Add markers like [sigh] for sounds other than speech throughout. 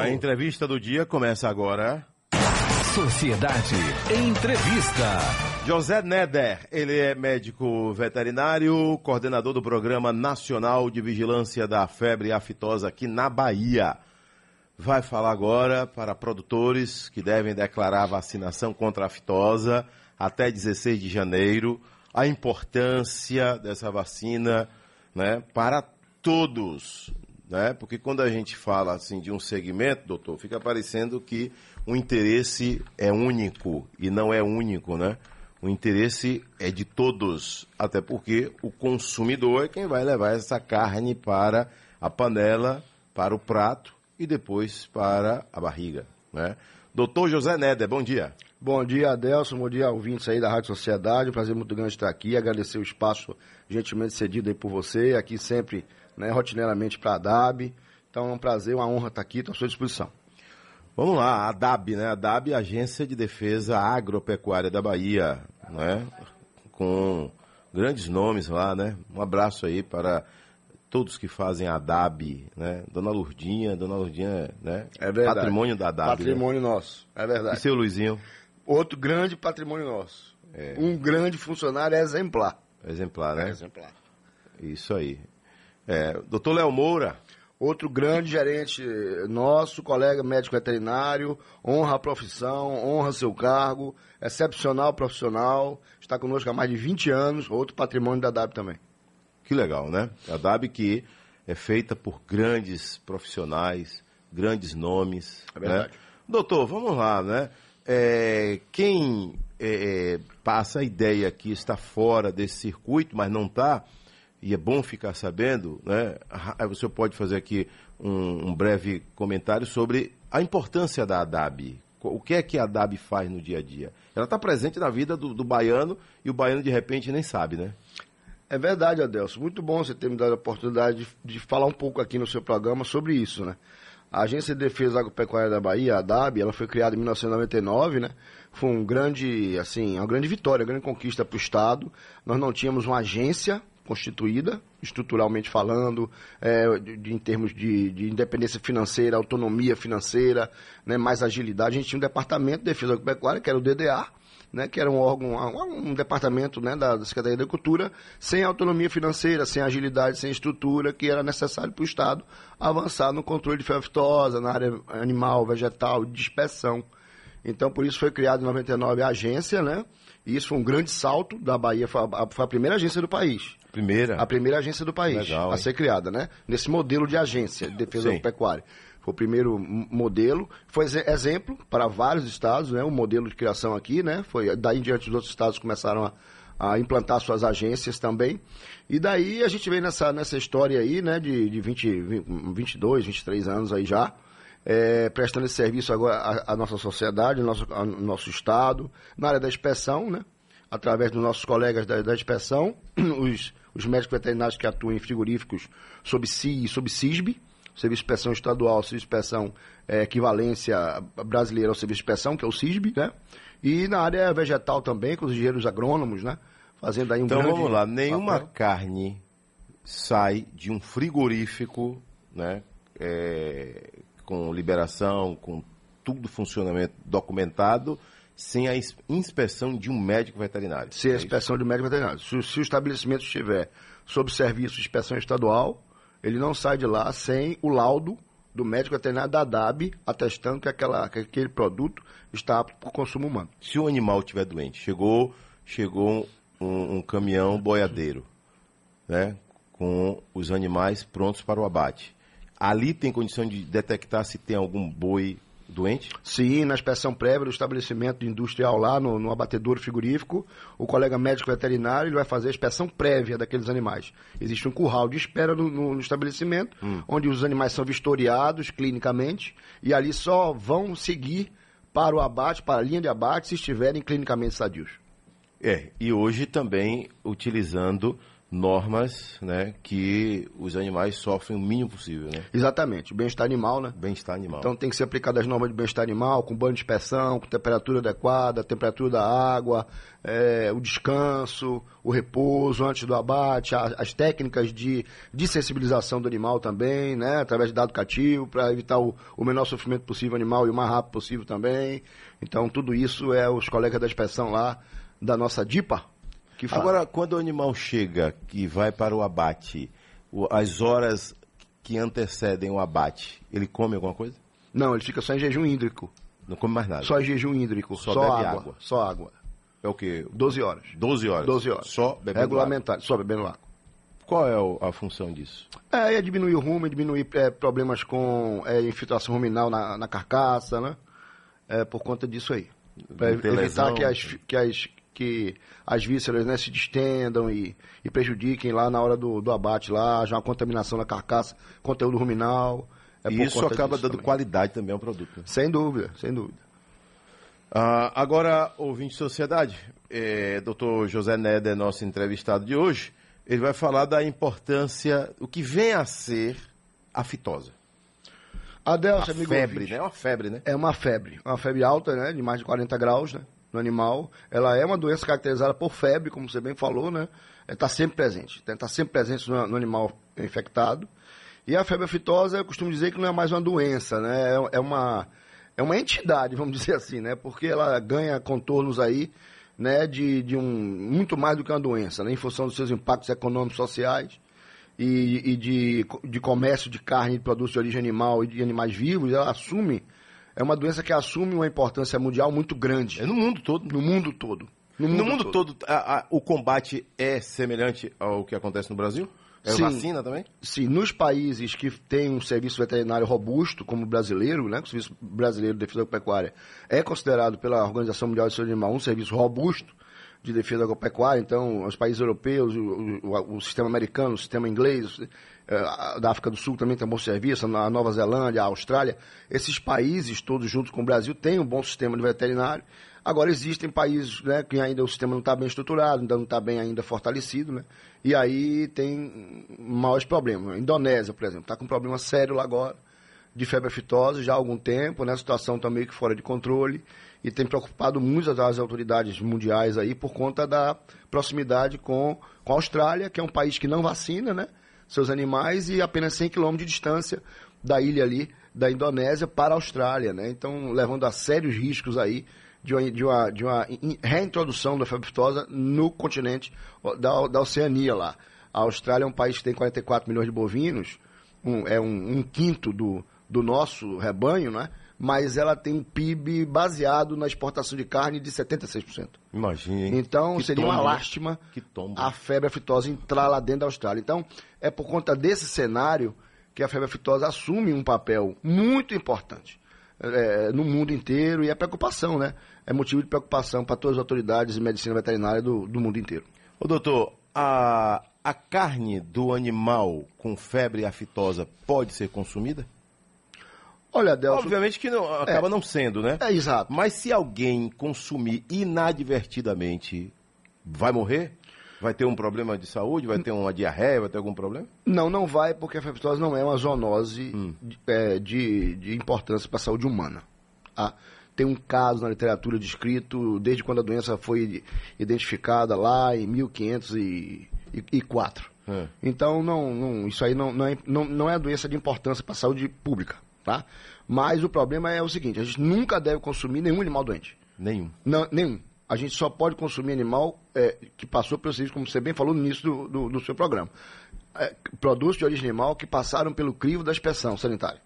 A entrevista do dia começa agora. Sociedade Entrevista. José Neder, ele é médico veterinário, coordenador do Programa Nacional de Vigilância da Febre Aftosa aqui na Bahia. Vai falar agora para produtores que devem declarar vacinação contra a aftosa até 16 de janeiro, a importância dessa vacina né, para todos, né? Porque quando a gente fala assim de um segmento, doutor, fica parecendo que o interesse é único e não é único, né? O interesse é de todos, até porque o consumidor é quem vai levar essa carne para a panela, para o prato e depois para a barriga, né? Doutor José Neder, bom dia. Bom dia, Adelson. Bom dia, ouvintes aí da Rádio Sociedade. Um prazer muito grande estar aqui. Agradecer o espaço gentilmente cedido aí por você. Aqui sempre né, rotineiramente para a DAB. Então é um prazer, uma honra estar aqui, estou à sua disposição. Vamos lá, a DAB, né? A DAB, Agência de Defesa Agropecuária da Bahia, né? Com grandes nomes lá, né? Um abraço aí para todos que fazem a DAB, né? Dona Lurdinha, Dona Lurdinha, né? É verdade. Patrimônio da DAB. Patrimônio né? nosso, é verdade. E seu Luizinho? Outro grande patrimônio nosso. É. Um grande funcionário exemplar. Exemplar, né? É exemplar. Isso aí. É, doutor Léo Moura. Outro grande gerente nosso, colega médico veterinário, honra a profissão, honra seu cargo, excepcional profissional, está conosco há mais de 20 anos, outro patrimônio da DAB também. Que legal, né? A DAB que é feita por grandes profissionais, grandes nomes. É verdade. Né? Doutor, vamos lá, né? É, quem é, é passa a ideia que está fora desse circuito, mas não está, e é bom ficar sabendo, né? Você pode fazer aqui um, um, breve comentário sobre a importância da ADAB. O que é que a ADAB faz no dia a dia? Ela está presente na vida do, do, baiano e o baiano de repente nem sabe, né? É verdade, Adelso. Muito bom você ter me dado a oportunidade de, de falar um pouco aqui no seu programa sobre isso, né? A Agência de Defesa Agropecuária da Bahia, a ADAB, ela foi criada em 1999, né? Foi um grande, assim, uma grande vitória, uma grande conquista para o Estado. Nós não tínhamos uma agência constituída, estruturalmente falando, é, de, de, em termos de, de, independência financeira, autonomia financeira, né, mais agilidade. A gente tinha um departamento de defesa agropecuária, que era o DDA, né, que era um órgão, um, um departamento né, da, Secretaria da Agricultura, sem autonomia financeira, sem agilidade, sem estrutura, que era necessário para o Estado avançar no controle de febre na área animal, vegetal, de dispersão. Então, por isso foi criada em 99 a agência, né? E isso foi um grande salto da Bahia, foi a, foi a primeira agência do país. Primeira? A primeira agência do país Legal, a ser criada, né? Nesse modelo de agência de defesa pecuária. Foi o primeiro modelo, foi exemplo para vários estados, né? O modelo de criação aqui, né? Foi daí em diante os outros estados começaram a, a implantar suas agências também. E daí a gente vem nessa, nessa história aí, né, de, de 20, 20, 22, 23 anos aí já, é, prestando esse serviço agora à, à nossa sociedade, ao nosso, ao nosso Estado, na área da inspeção, né? através dos nossos colegas da, da inspeção, [clears throat] os, os médicos veterinários que atuam em frigoríficos sob CI e sob CISB, Serviço de Inspeção Estadual, Serviço de Inspeção é, Equivalência Brasileira ao Serviço de Inspeção, que é o CISB, né? E na área vegetal também, com os engenheiros agrônomos, né? Fazendo aí um Então vamos lá, nenhuma papel. carne sai de um frigorífico, né? É, com liberação, com tudo funcionamento documentado, sem a inspeção de um médico veterinário. Sem a É inspeção de um médico veterinário. Se, se o estabelecimento estiver sob serviço de inspeção estadual, ele não sai de lá sem o laudo do médico veterinário da DAB atestando que, aquela, que aquele produto está apto para o consumo humano. Se o animal estiver doente, chegou, chegou um, um caminhão boiadeiro, né? Com os animais prontos para o abate. Ali tem condição de detectar se tem algum boi doente? Sim, na inspeção prévia do estabelecimento industrial lá no, no abatedouro frigorífico, o colega médico veterinário ele vai fazer a inspeção prévia daqueles animais. Existe um curral de espera no, no- no estabelecimento, onde os animais são vistoriados clinicamente e ali só vão seguir para o abate, para a linha de abate, se estiverem clinicamente sadios. É, e hoje também utilizando normas, né, que os animais sofrem o mínimo possível, né? Exatamente, bem-estar animal, né? Bem-estar animal. Então tem que ser aplicadas as normas de bem-estar animal, com banho de inspeção, com temperatura adequada, temperatura da água, é, o descanso, o repouso antes do abate, a, as técnicas de, de sensibilização do animal também, né? Através de dado cativo, para evitar o, o menor sofrimento possível animal e o mais rápido possível também. Então tudo isso é os colegas da inspeção lá da nossa DIPA, Agora, quando o animal chega e vai para o abate, as horas que antecedem o abate, ele come alguma coisa? Não, ele fica só em jejum hídrico. Não come mais nada? Só em jejum hídrico. Só, só água, água, Só água. É o quê? 12 horas. 12 horas? 12 horas. Só bebendo Regulamentar, água? só bebendo água. Qual é a função disso? É, é diminuir o rumo, diminuir é, problemas com é, infiltração ruminal na, na, carcaça, né? É por conta disso aí. Para evitar que as, que as que as vísceras né, se distendam e, e, prejudiquem lá na hora do, do abate, lá, já uma contaminação na carcaça, conteúdo ruminal. É e isso acaba dando também. qualidade também ao produto. Né? Sem dúvida, sem dúvida. Ah, agora, ouvinte de sociedade, é, doutor José Neda é nosso entrevistado de hoje. Ele vai falar da importância, o que vem a ser a fitose. Adelson, uma amigo febre, ouvinte, né? É uma febre, né? É uma febre. Uma febre alta, né? De mais de 40 graus, né? No animal. Ela é uma doença caracterizada por febre, como você bem falou, né? Está sempre presente. Está sempre presente no, no, animal infectado. E a febre aftosa, eu costumo dizer que não é mais uma doença, né? É, é, uma, é uma entidade, [laughs] vamos dizer assim, né? Porque ela ganha contornos aí, né? De, de um, muito mais do que uma doença, né? Em função dos seus impactos econômicos, sociais e, e de, de comércio de carne, de produtos de origem animal e de animais vivos, ela assume é uma doença que assume uma importância mundial muito grande. É no mundo todo. No mundo todo. No mundo, no mundo todo, todo a, a, o combate é semelhante ao que acontece no Brasil? É Sim, vacina também? Sim, nos países que têm um serviço veterinário robusto, como o brasileiro, né, o Serviço Brasileiro de Defesa Agropecuária é considerado pela Organização Mundial de Saúde Animal um serviço robusto de defesa agropecuária, então os países europeus, o, o, o sistema americano, o sistema inglês, eh, da África do Sul também tem um bom serviço, a Nova Zelândia, a Austrália, esses países todos juntos com o Brasil têm um bom sistema de veterinário. Agora existem países né, que ainda o sistema não está bem estruturado, ainda não está bem ainda fortalecido, né? E aí tem maiores problemas. A Indonésia, por exemplo, está com um problema sério lá agora de febre aftosa já há algum tempo, né? A situação está meio que fora de controle e tem preocupado muitas das autoridades mundiais aí por conta da proximidade com, com a Austrália, que é um país que não vacina, né? seus animais e apenas 100 quilômetros de distância da ilha ali da Indonésia para a Austrália, né? Então, levando a sérios riscos aí de uma, de uma, de uma reintrodução da febre aftosa no continente da, da Oceania lá. A Austrália é um país que tem 44 milhões de bovinos, um, é um, um quinto do, do nosso rebanho, né? Mas ela tem um PIB baseado na exportação de carne de 76%. Imagina. Então que seria uma lástima a febre aftosa entrar lá dentro da Austrália. Então, é por conta desse cenário que a febre aftosa assume um papel muito importante é, no mundo inteiro e é preocupação, né? É motivo de preocupação para todas as autoridades de medicina veterinária do, do mundo inteiro. Ô doutor, a, a carne do animal com febre aftosa pode ser consumida? Olha, Delcio... Obviamente que não, acaba é, não sendo, né? É, exato. Mas se alguém consumir inadvertidamente, vai morrer? Vai ter um problema de saúde? Vai ter uma diarreia? Vai ter algum problema? Não, não vai, porque a febristose não é uma zoonose hum. de, é, de, de, importância para a saúde humana. Ah, tem um caso na literatura descrito desde quando a doença foi identificada lá em 1504. É. Então, não, não, isso aí não, não, é, não, não é doença de importância para a saúde pública tá? Mas o problema é o seguinte, a gente nunca deve consumir nenhum animal doente. Nenhum? Não, nenhum. A gente só pode consumir animal é, que passou pelo serviço, como você bem falou no início do, do, do seu programa. É, produtos de origem animal que passaram pelo crivo da inspeção sanitária.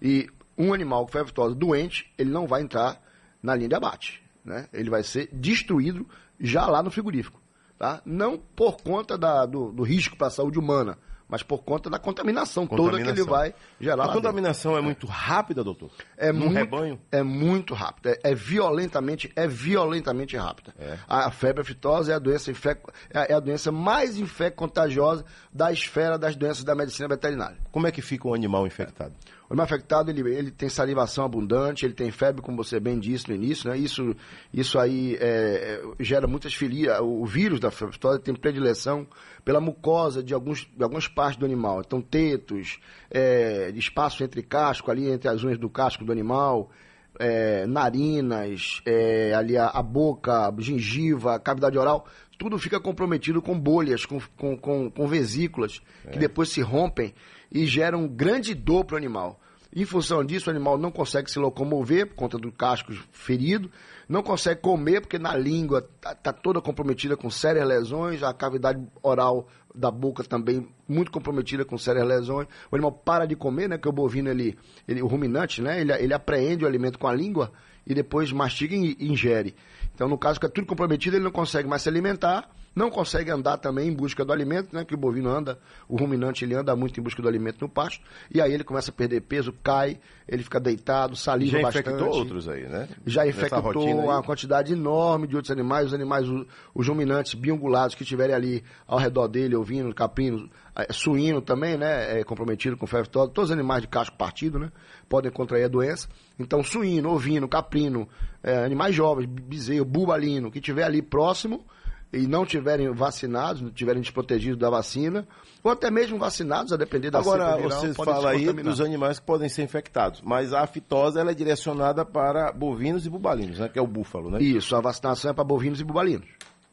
E um animal que foi aftoso doente, ele não vai entrar na linha de abate. Né? Ele vai ser destruído já lá no frigorífico. Tá? Não por conta da, do, do risco para a saúde humana, mas por conta da contaminação, contaminação. toda que ele vai gerar. A contaminação dentro. é muito rápida, doutor? É Num muito, rebanho? É muito rápida. É, é violentamente, é violentamente rápida. É. A, febre aftosa é a doença infec, é, é a doença mais infec contagiosa da esfera das doenças da medicina veterinária. Como é que fica um animal infectado? O animal infectado, ele, ele tem salivação abundante, ele tem febre, como você bem disse no início, né? Isso, isso aí é, gera muitas filias. O vírus da febre aftosa tem predileção pela mucosa de, alguns, de algumas partes do animal. Então, tetos, é, espaço entre casco, ali entre as unhas do casco do animal, é, narinas, é, ali a, a, boca, a gengiva, a cavidade oral, tudo fica comprometido com bolhas, com, com, com, com vesículas, é. que depois se rompem e geram grande dor para o animal. Em função disso, o animal não consegue se locomover por conta do casco ferido, não consegue comer porque na língua está tá toda comprometida com sérias lesões, a cavidade oral da boca também muito comprometida com sérias lesões. O animal para de comer, né? Que o bovino ele, ele o ruminante, né? Ele, ele apreende o alimento com a língua e depois mastiga e ingere. Então, no caso que é tudo comprometido, ele não consegue mais se alimentar não consegue andar também em busca do alimento, né? Que o bovino anda, o ruminante ele anda muito em busca do alimento no pasto, e aí ele começa a perder peso, cai, ele fica deitado, saliva Já bastante. Já infectou outros aí, né? Já infectou uma quantidade enorme de outros animais, os animais, os, ruminantes biungulados que estiverem ali ao redor dele, ovino, caprino, é, suíno também, né? É comprometido com febre todos os animais de casco partido, né? Podem contrair a doença. Então, suíno, ovino, caprino, é, animais jovens, bezerro, bubalino, que estiver ali próximo, e não tiverem vacinados, não tiverem desprotegidos da vacina, ou até mesmo vacinados, a depender da Agora, viral, você fala aí dos animais que podem ser infectados, mas a aftosa ela é direcionada para bovinos e bubalinos, né? Que é o búfalo, né? Isso, a vacinação é para bovinos e bubalinos.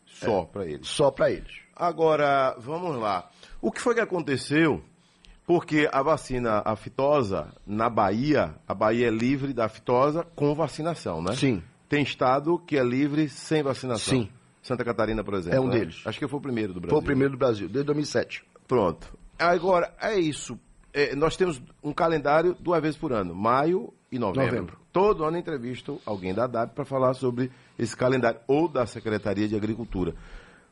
Só é, para eles. Só para eles. Agora, vamos lá. O que foi que aconteceu? Porque a vacina aftosa, na Bahia, a Bahia é livre da aftosa com vacinação, né? Sim. Tem estado que é livre sem vacinação. Sim. Santa Catarina, por exemplo. É um né? deles. Acho que foi o primeiro do Brasil. Foi o primeiro do Brasil, desde 2007. Pronto. Agora, é isso. É, nós temos um calendário duas vezes por ano, maio e novembro. novembro. Todo ano entrevisto alguém da DAB para falar sobre esse calendário, ou da Secretaria de Agricultura.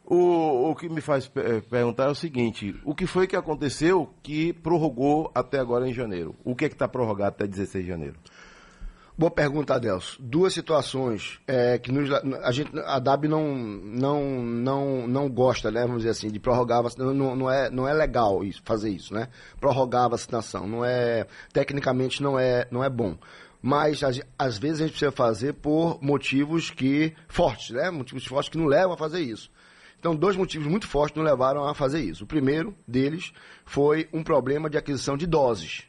O, o que me faz é, perguntar é o seguinte: o que foi que aconteceu que prorrogou até agora em janeiro? O que é que está prorrogado até 16 de janeiro? Boa pergunta, Adelso. Duas situações é, que nos, a, gente, a DAB não, não, não, não gosta, né, vamos dizer assim, de prorrogar a vacinação. Não, não, é, não é legal isso, fazer isso, né? Prorrogar a vacinação. Não é, tecnicamente não é, não é bom. Mas às vezes a gente precisa fazer por motivos que fortes, né? Motivos fortes que não levam a fazer isso. Então, dois motivos muito fortes nos levaram a fazer isso. O primeiro deles foi um problema de aquisição de doses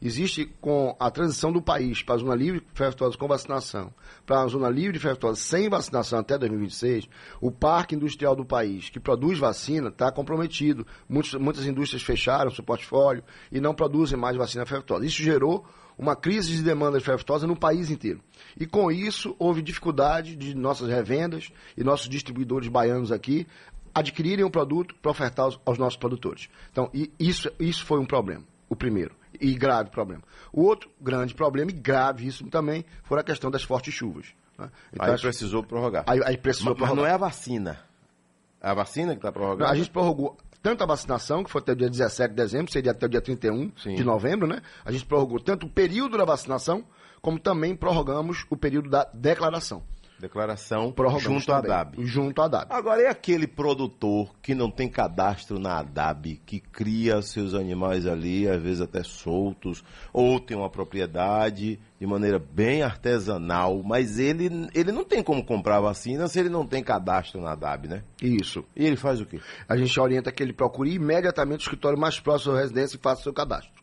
existe com a transição do país para a zona livre de febre com vacinação, para a zona livre de febre sem vacinação até 2026, o parque industrial do país que produz vacina está comprometido. Muitos, muitas indústrias fecharam seu portfólio e não produzem mais vacina febre Isso gerou uma crise de demanda de febre no país inteiro. E com isso houve dificuldade de nossas revendas e nossos distribuidores baianos aqui adquirirem o produto para ofertar aos, aos nossos produtores. Então, isso, isso foi um problema, o primeiro e grave problema. O outro grande problema, e gravíssimo também, foi a questão das fortes chuvas. Né? Então, aí precisou prorrogar. Aí, aí precisou mas, prorrogar. Mas não é a vacina. É a vacina que está prorrogada? A gente prorrogou tanto a vacinação, que foi até o dia 17 de dezembro, seria até o dia 31 Sim. de novembro, né? A gente prorrogou tanto o período da vacinação, como também prorrogamos o período da declaração. Declaração junto à ADAB. Junto à ADAB. Agora, é aquele produtor que não tem cadastro na ADAB, que cria seus animais ali, às vezes até soltos, ou tem uma propriedade de maneira bem artesanal, mas ele, ele não tem como comprar vacina se ele não tem cadastro na ADAB, né? Isso. E ele faz o quê? A gente orienta que ele procure imediatamente o escritório mais próximo da residência e faça o seu cadastro.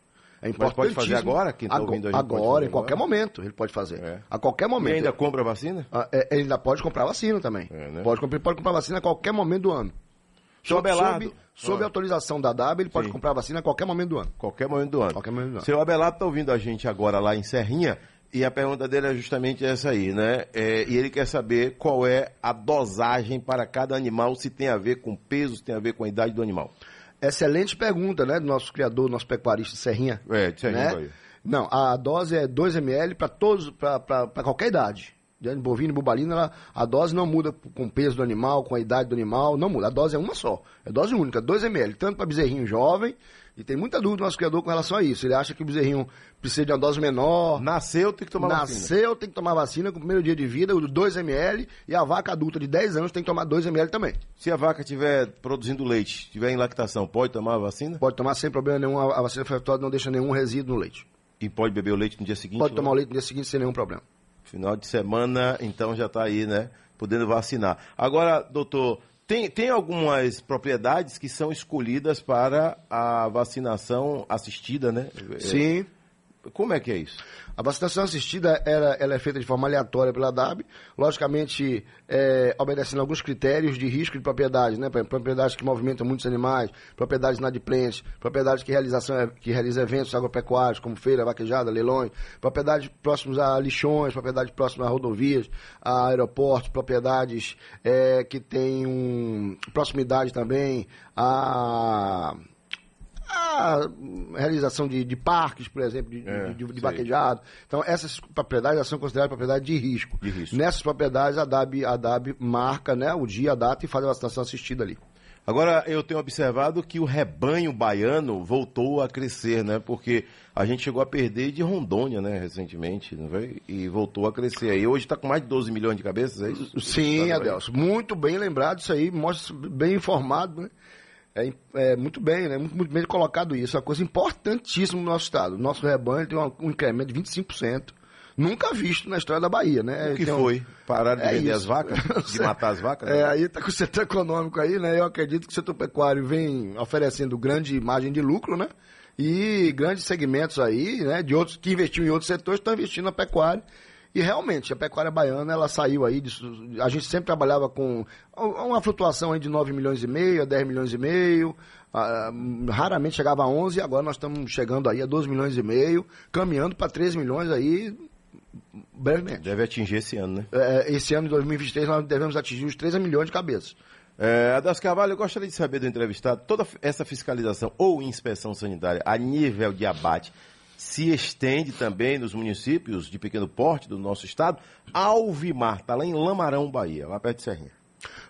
É importante. pode fazer agora? Quem está ouvindo a Agora, em qualquer agora? momento, ele pode fazer. É. A qualquer momento. E ainda compra vacina? Ah, é, ele ainda pode comprar vacina também. É, né? pode, comprar, pode comprar vacina a qualquer momento do ano. Seu Abelardo. Sob, sob ah. autorização da W, ele pode Sim. comprar vacina a qualquer momento do ano. Qualquer momento do ano. Qualquer momento do ano. Seu Abelardo está ouvindo a gente agora lá em Serrinha. E a pergunta dele é justamente essa aí, né? É, e ele quer saber qual é a dosagem para cada animal, se tem a ver com peso, se tem a ver com a idade do animal. Excelente pergunta, né, do nosso criador, nosso pecuarista Serrinha. É, de Serrinha, né? Não, a dose é 2 ml para todos, para qualquer idade. De bovino e bubalina, ela, a dose não muda com o peso do animal, com a idade do animal, não muda. A dose é uma só, é dose única, 2 ml, tanto para bezerrinho jovem, e tem muita dúvida do nosso criador com relação a isso. Ele acha que o bezerrinho precisa de uma dose menor. Nasceu, tem que tomar Nasceu, vacina. Nasceu, tem que tomar vacina com o primeiro dia de vida, o 2 ml, e a vaca adulta de 10 anos tem que tomar 2 ml também. Se a vaca estiver produzindo leite, estiver em lactação, pode tomar a vacina? Pode tomar sem problema nenhum. A vacina efetuada não deixa nenhum resíduo no leite. E pode beber o leite no dia seguinte? Pode né? tomar o leite no dia seguinte sem nenhum problema. Final de semana, então já está aí, né? Podendo vacinar. Agora, doutor, tem, tem algumas propriedades que são escolhidas para a vacinação assistida, né? Sim. Como é que é isso? A vacinação assistida era, ela é feita de forma aleatória pela DAB, logicamente é, obedecendo alguns critérios de risco de propriedade, né? Propriedades que movimentam muitos animais, propriedades inadimplentes, propriedades que, realização, que realizam eventos agropecuários, como feira, vaquejada, leilões, propriedades próximas a lixões, propriedades próximas a rodovias, a aeroportos, propriedades é, que têm um, proximidade também a a realização de, de parques, por exemplo, de, É, de, de, vaquejado. Então, essas propriedades são consideradas propriedades de risco. De risco. Nessas propriedades, a DAB, a DAB marca né, o dia, a data e faz a vacinação assistida ali. Agora, eu tenho observado que o rebanho baiano voltou a crescer, né? Porque a gente chegou a perder de Rondônia, né, recentemente, não foi? E voltou a crescer aí. Hoje está com mais de 12 milhões de cabeças, é isso? Sim, Tá, Adelso. Muito bem lembrado isso aí, mostra bem informado, né? É, é muito bem, né? Muito, muito bem colocado isso. É uma coisa importantíssima no nosso estado. O nosso rebanho tem um, um incremento de 25%. Nunca visto na história da Bahia, né? O que Tem um- foi? Pararam de É vender isso. as vacas? [laughs] De matar as vacas? É, né? aí tá com o setor econômico aí, né? Eu acredito que o setor pecuário vem oferecendo grande margem de lucro, né? E grandes segmentos aí, né? De outros que investiam em outros setores estão investindo na pecuária. E realmente, a pecuária baiana, ela saiu aí, disso, a gente sempre trabalhava com uma flutuação aí de 9 milhões e meio a 10 milhões e meio, raramente chegava a 11, agora nós estamos chegando aí a 12 milhões e meio, caminhando para 13 milhões aí brevemente. Deve atingir esse ano, né? É, esse ano de 2023 nós devemos atingir os 13 milhões de cabeças. É, Adas Carvalho, eu gostaria de saber do entrevistado, toda essa fiscalização ou inspeção sanitária a nível de abate se estende também nos municípios de pequeno porte do nosso estado. Alvimar, está lá em Lamarão, Bahia, lá perto de Serrinha.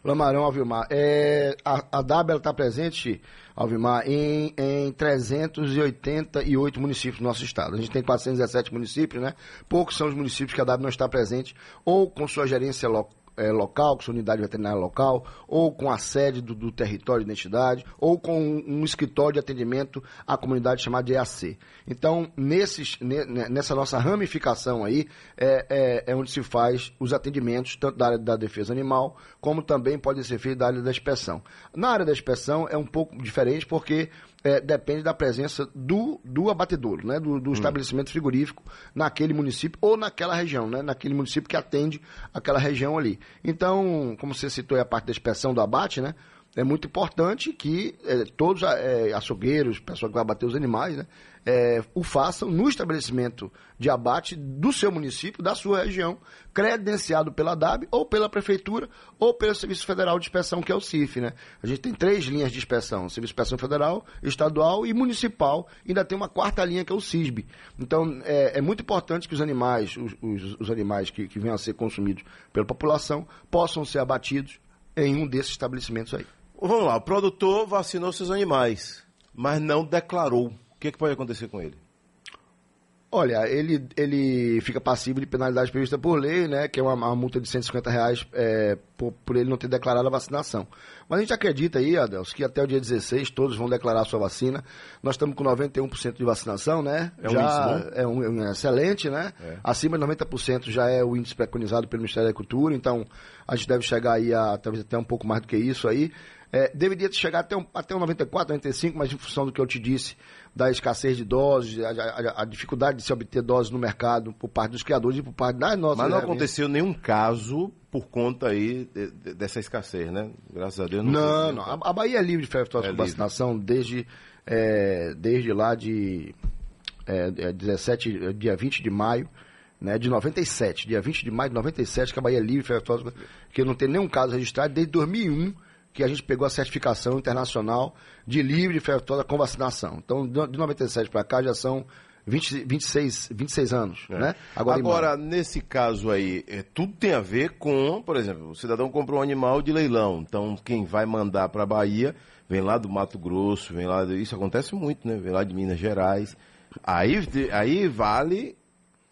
Lamarão, Alvimar. É, a, a está presente, Alvimar, em, em 388 municípios do nosso estado. A gente tem 417 municípios, né? Poucos são os municípios que a DAB não está presente, ou com sua gerência lo- eh, local, com sua unidade veterinária local, ou com a sede do, do território de identidade, ou com um, escritório de atendimento à comunidade chamada de EAC. Então, nesses, ne- ne- nessa nossa ramificação aí, é, é- é onde se faz os atendimentos, tanto da área da defesa animal, como também pode ser feito da área da inspeção. Na área da inspeção é um pouco diferente, porque é, depende da presença do, do abatedouro, né? do, do estabelecimento frigorífico naquele município ou naquela região, né? naquele município que atende aquela região ali. Então, como você citou aí a parte da inspeção do abate, né? É muito importante que é, todos é, açougueiros, pessoal que vai abater os animais, né? é, o façam no estabelecimento de abate do seu município, da sua região, credenciado pela DAB ou pela Prefeitura ou pelo Serviço Federal de Inspeção, que é o CIF. Né? A gente tem três linhas de inspeção, Serviço de Inspeção Federal, Estadual e Municipal. Ainda tem uma quarta linha que é o CISB. Então, é, é muito importante que os animais, os, os- os animais que, que venham a ser consumidos pela população, possam ser abatidos em um desses estabelecimentos aí. Vamos lá, o produtor vacinou seus animais, mas não declarou. O que, que pode acontecer com ele? Olha, ele, ele fica passível de penalidade prevista por lei, né? Que é uma, uma multa de 150 reais é, por, por ele não ter declarado a vacinação. Mas a gente acredita aí, Adelso, que até o dia 16 todos vão declarar a sua vacina. Nós estamos com 91% de vacinação, né? É um índice bom? é um, é um excelente, né? É. Acima de 90% já é o índice preconizado pelo Ministério da Agricultura, então a gente deve chegar aí a talvez até um pouco mais do que isso aí. É, deveria chegar até um, até um 94, 95, mas em função do que eu te disse, da escassez de doses, a, a- a dificuldade de se obter doses no mercado por parte dos criadores e por parte das nossas Mas não aconteceu nenhum caso por conta aí de- de- dessa escassez, né? Graças a Deus não Não, teve não. A, a Bahia é livre de febre É vacinação desde, é, desde lá de é, é, 17, é, dia 20 de maio, né, de 97. Dia 20 de maio de 97 que a Bahia é livre febre que não tem nenhum caso registrado desde 2001 que a gente pegou a certificação internacional de livre de febre aftosa com vacinação. Então, de de 97 para cá já são 20, 26, 26 anos, É. né? Agora. Agora, nesse caso aí, é, tudo tem a ver com, por exemplo, o cidadão comprou um animal de leilão. Então, quem vai mandar para a Bahia vem lá do Mato Grosso, vem lá. Isso acontece muito, né? Vem lá de Minas Gerais. Aí, aí vale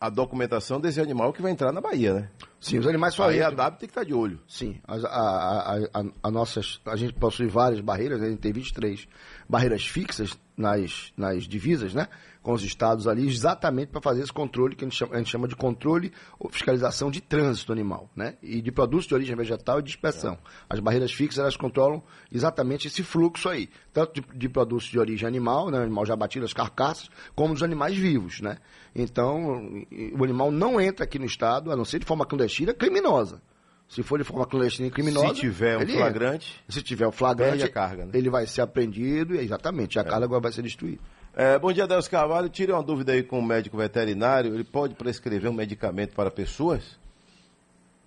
a documentação desse animal que vai entrar na Bahia, né? Sim, os animais só Aí a entram- DAB tem que estar de olho. Sim, a, a, a, a- a nossas, a gente possui várias barreiras, a gente tem 23 barreiras fixas nas, nas divisas, né? Com os estados ali, exatamente para fazer esse controle que a gente, chama, a gente chama de controle ou fiscalização de trânsito animal, né? E de produtos de origem vegetal e dispersão. As barreiras fixas, elas controlam exatamente esse fluxo aí, tanto de, de produtos de origem animal, né? Animal já batido, as carcaças, como dos animais vivos, né? Então, o animal não entra aqui no estado, a não ser de forma clandestina, criminosa. Se for de forma clandestina e criminosa. Se tiver um entra. flagrante, Se tiver o flagrante, carga, né? ele vai ser apreendido e exatamente, a carga agora vai ser destruída. É, bom dia, Deus Carvalho. Tire uma dúvida aí com o médico veterinário. Ele pode prescrever um medicamento para pessoas?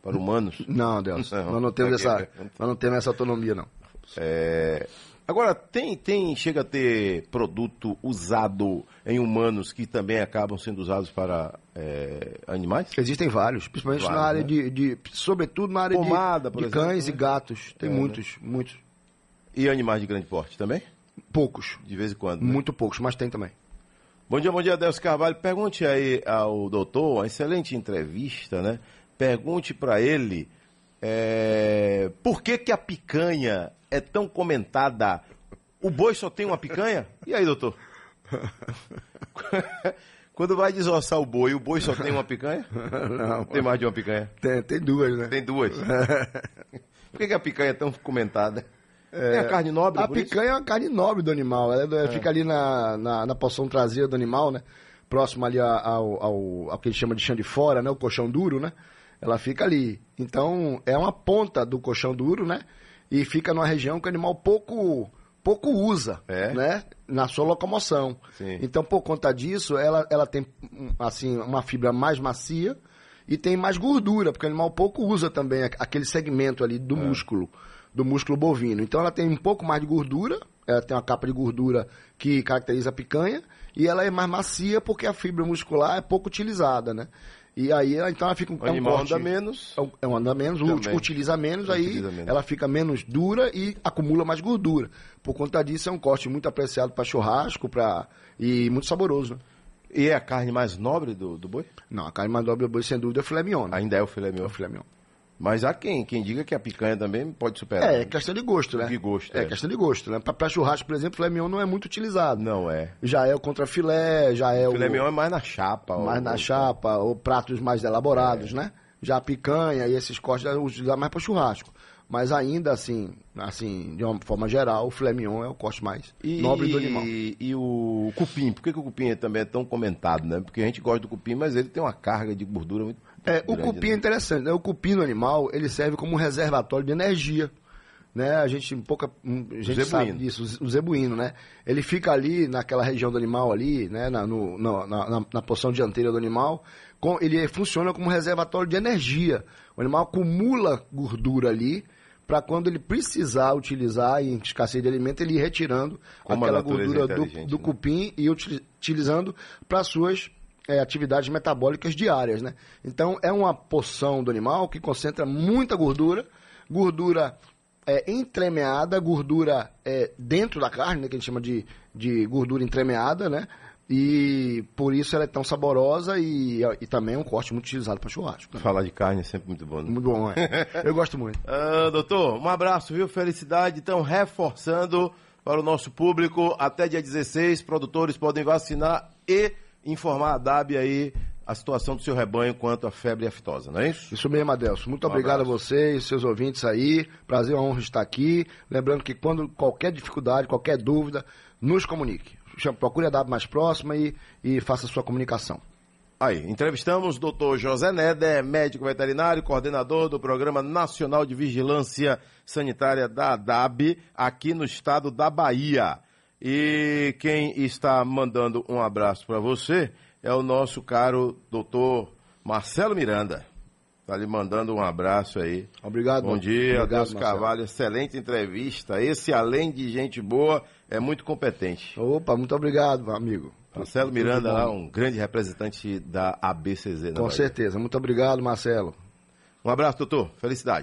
Para humanos? Não, Deus, Não, nós não temos essa, né? nós não temos essa autonomia não. É, Agora, tem, tem, chega a ter produto usado em humanos que também acabam sendo usados para é, animais? Existem vários, principalmente Vários, na área né? de, de- sobretudo na área de- Pomada, por de, exemplo, cães né? e gatos. Tem É, né? muitos, muitos, E animais de grande porte também? Poucos, De vez em quando. né? muito poucos, mas tem também. Bom dia, bom dia, Deus Carvalho. Pergunte aí ao doutor, uma excelente entrevista, né? Pergunte para ele é, por que, que a picanha é tão comentada. O boi só tem uma picanha? E aí, doutor? [laughs] Quando vai desossar o boi, o boi só tem uma picanha? Não, Tem mais de uma picanha? tem, tem duas, né? Tem duas. [laughs] Por que, que a picanha é tão comentada? É, a carne nobre, A por isso? picanha é uma carne nobre do animal. Ela é- fica ali na, na, na porção traseira do animal, né? Próximo ali ao, ao, ao que ele chama de chão de fora, né? O colchão duro, né? Ela fica ali. Então, é uma ponta do colchão duro, né? E fica numa região que o animal pouco, pouco usa, É? né? Na sua locomoção. Sim. Então, por conta disso, ela, ela tem, assim, uma fibra mais macia e tem mais gordura, porque o animal pouco usa também aquele segmento ali do músculo, do músculo bovino. Então, ela tem um pouco mais de gordura, ela tem uma capa de gordura que caracteriza a picanha, e ela é mais macia porque a fibra muscular é pouco utilizada, né? E aí, ela- então, ela fica um, é um corte- anda menos. é um- É um anda menos, Também. ut- utiliza menos, aí Utiliza menos. ela fica menos dura e acumula mais gordura. Por conta disso, é um corte muito apreciado para churrasco pra... e muito saboroso. Né? E é a carne mais nobre do, do boi? Não, a carne mais nobre do boi, sem dúvida, é o filé mignon. Né? Ainda é o filé É mignon. o filé mignon. Mas há quem, quem diga que a picanha também pode superar. É, é questão de gosto, né? De gosto, É, é. questão de gosto, né? Pra churrasco, por exemplo, filé mignon não é muito utilizado. Não é. Já é o contra filé, já é O filé mignon é mais na chapa. mais ou- na chapa, ou pratos mais elaborados, É. né? Já a picanha e esses cortes já utilizar mais para churrasco. Mas ainda assim, assim, de uma forma geral, o filé mignon é o corte mais E, nobre do animal. E o cupim, por que, que o cupim também é tão comentado, né? Porque a gente gosta do cupim, mas ele tem uma carga de gordura muito É, o cupim é né? interessante, né? O cupim no animal, ele serve como um reservatório de energia. Né? A gente pouca a gente sabe disso, o zebuíno, né? Ele fica ali naquela região do animal ali, né? Na, no, na, na, na porção dianteira do animal, com, ele funciona como um reservatório de energia. O animal acumula gordura ali para quando ele precisar utilizar em escassez de alimento, ele ir retirando Como aquela natureza é gordura do, do né? cupim e uti- utilizando para suas é, atividades metabólicas diárias, né? Então é uma porção do animal que concentra muita gordura, gordura é, entremeada, gordura é, dentro da carne, né, que a gente chama de, de gordura entremeada, né? E por isso ela é tão saborosa e, e também é um corte muito utilizado para churrasco. né? Falar de carne é sempre muito bom. Né? Muito bom, é. Eu gosto muito. [laughs] Ah, doutor, um abraço, viu? Felicidade. Então, reforçando para o nosso público, até dia 16, produtores podem vacinar e informar a DAB aí a situação do seu rebanho quanto à febre aftosa, não é isso? Isso mesmo, Adelson. Muito Um obrigado abraço. a vocês, seus ouvintes aí. Prazer, uma honra estar aqui. Lembrando que quando qualquer dificuldade, qualquer dúvida, nos comunique. Procure a DAB mais próxima e, e faça a sua comunicação. Aí, entrevistamos o doutor José Neder, médico veterinário, coordenador do Programa Nacional de Vigilância Sanitária da ADAB, aqui no estado da Bahia. E quem está mandando um abraço para você é o nosso caro doutor Marcelo Miranda. Está lhe mandando um abraço aí. Obrigado. Bom dia, Obrigado, Deus Marcelo. Carvalho. Excelente entrevista. Esse, além de gente boa, é muito competente. Opa, muito obrigado, amigo. Marcelo Miranda, lá, um grande representante da ABCZ. na Com Bahia. certeza. Muito obrigado, Marcelo. Um abraço, doutor. Felicidade.